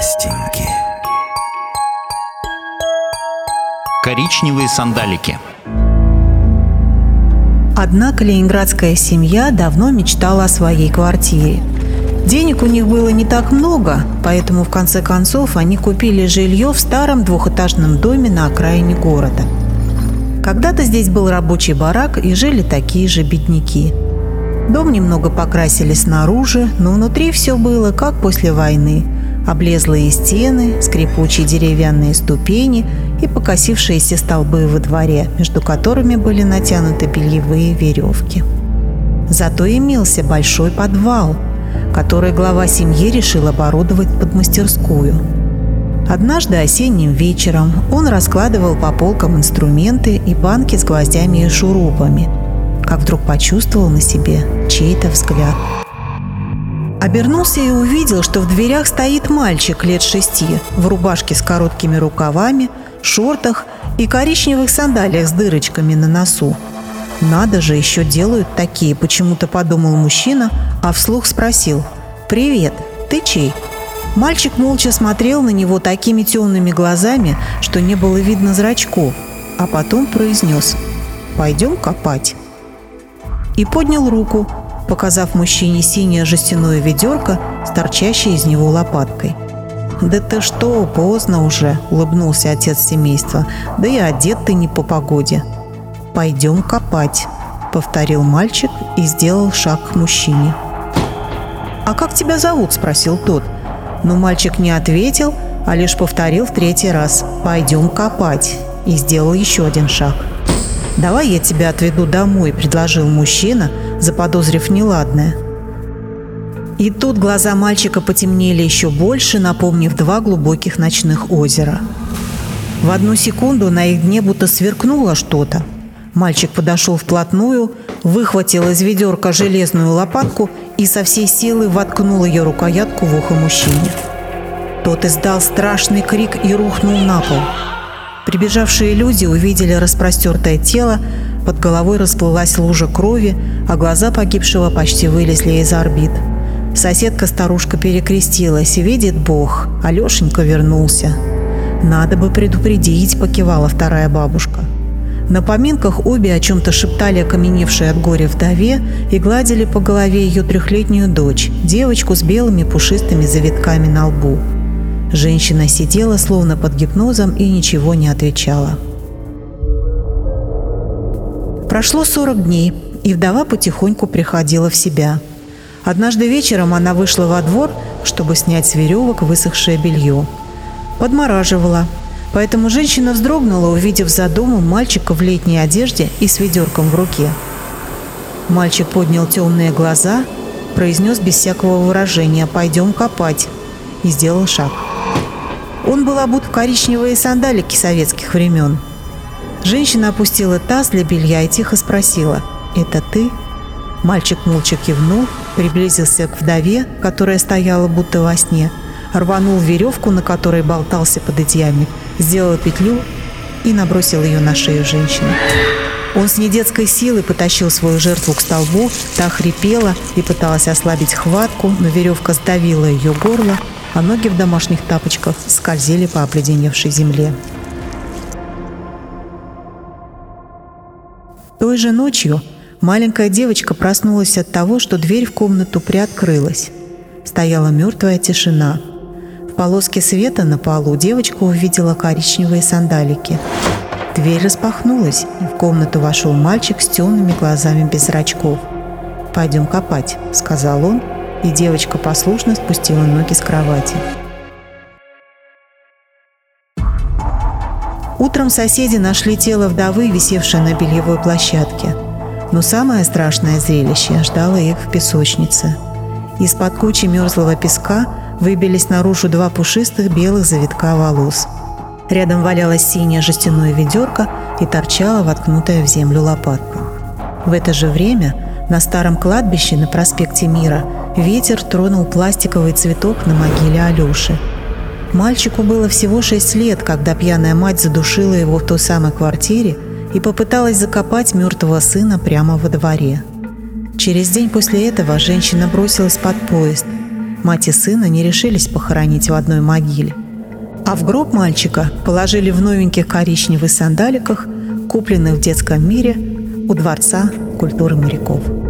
Настеньки. Коричневые сандалики. Одна калининградская семья давно мечтала о своей квартире. Денег у них было не так много, поэтому в конце концов они купили жилье в старом двухэтажном доме на окраине города. Когда-то здесь был рабочий барак и жили такие же бедняки. Дом немного покрасили снаружи, но внутри все было как после войны. Облезлые стены, скрипучие деревянные ступени и покосившиеся столбы во дворе, между которыми были натянуты бельевые веревки. Зато имелся большой подвал, который глава семьи решил оборудовать под мастерскую. Однажды осенним вечером он раскладывал по полкам инструменты и банки с гвоздями и шурупами, как вдруг почувствовал на себе чей-то взгляд. Обернулся и увидел, что в дверях стоит мальчик лет шести в рубашке с короткими рукавами, шортах и коричневых сандалиях с дырочками на носу. «Надо же, еще делают такие», – почему-то подумал мужчина, а вслух спросил. «Привет, ты чей?» Мальчик молча смотрел на него такими темными глазами, что не было видно зрачков, а потом произнес «Пойдем копать». И поднял руку, показав мужчине синее жестяное ведерко с торчащей из него лопаткой. «Да ты что, поздно уже», — улыбнулся отец семейства. «Да и одет ты не по погоде». «Пойдем копать», — повторил мальчик и сделал шаг к мужчине. «А как тебя зовут?» — спросил тот. Но мальчик не ответил, а лишь повторил в третий раз «Пойдем копать» и сделал еще один шаг. «Давай я тебя отведу домой», — предложил мужчина, заподозрив неладное. И тут глаза мальчика потемнели еще больше, напомнив два глубоких ночных озера. В одну секунду на их дне будто сверкнуло что-то. Мальчик подошел вплотную, выхватил из ведерка железную лопатку и со всей силы воткнул ее рукоятку в ухо мужчине. Тот издал страшный крик и рухнул на пол. Прибежавшие люди увидели распростертое тело, под головой расплылась лужа крови, а глаза погибшего почти вылезли из орбит. Соседка-старушка перекрестилась, и видит Бог, Алешенька вернулся. «Надо бы предупредить», — покивала вторая бабушка. На поминках обе о чем-то шептали окаменевшей от горя вдове и гладили по голове ее трехлетнюю дочь, девочку с белыми пушистыми завитками на лбу. Женщина сидела словно под гипнозом и ничего не отвечала. Прошло 40 дней, и вдова потихоньку приходила в себя. Однажды вечером она вышла во двор, чтобы снять с веревок высохшее белье. Подмораживала, поэтому женщина вздрогнула, увидев за домом мальчика в летней одежде и с ведерком в руке. Мальчик поднял темные глаза, произнес без всякого выражения «пойдем копать» и сделал шаг. Он был обут в коричневые сандалики советских времен – Женщина опустила таз для белья и тихо спросила «Это ты?». Мальчик молча кивнул, приблизился к вдове, которая стояла будто во сне, рванул веревку, на которой болтался под одеями, сделал петлю и набросил ее на шею женщины. Он с недетской силой потащил свою жертву к столбу, та хрипела и пыталась ослабить хватку, но веревка сдавила ее горло, а ноги в домашних тапочках скользили по обледеневшей земле. Той же ночью маленькая девочка проснулась от того, что дверь в комнату приоткрылась. Стояла мертвая тишина. В полоске света на полу девочка увидела коричневые сандалики. Дверь распахнулась, и в комнату вошел мальчик с темными глазами без зрачков. «Пойдем копать», — сказал он, и девочка послушно спустила ноги с кровати. Утром соседи нашли тело вдовы, висевшее на бельевой площадке. Но самое страшное зрелище ждало их в песочнице. Из-под кучи мерзлого песка выбились наружу два пушистых белых завитка волос. Рядом валялось синее жестяное ведерко и торчала воткнутая в землю лопатка. В это же время на старом кладбище на проспекте Мира ветер тронул пластиковый цветок на могиле Алёши – Мальчику было всего шесть лет, когда пьяная мать задушила его в той самой квартире и попыталась закопать мертвого сына прямо во дворе. Через день после этого женщина бросилась под поезд. мать и сына не решились похоронить в одной могиле. А в гроб мальчика положили в новеньких коричневых сандаликах, купленных в детском мире у Дворца культуры моряков.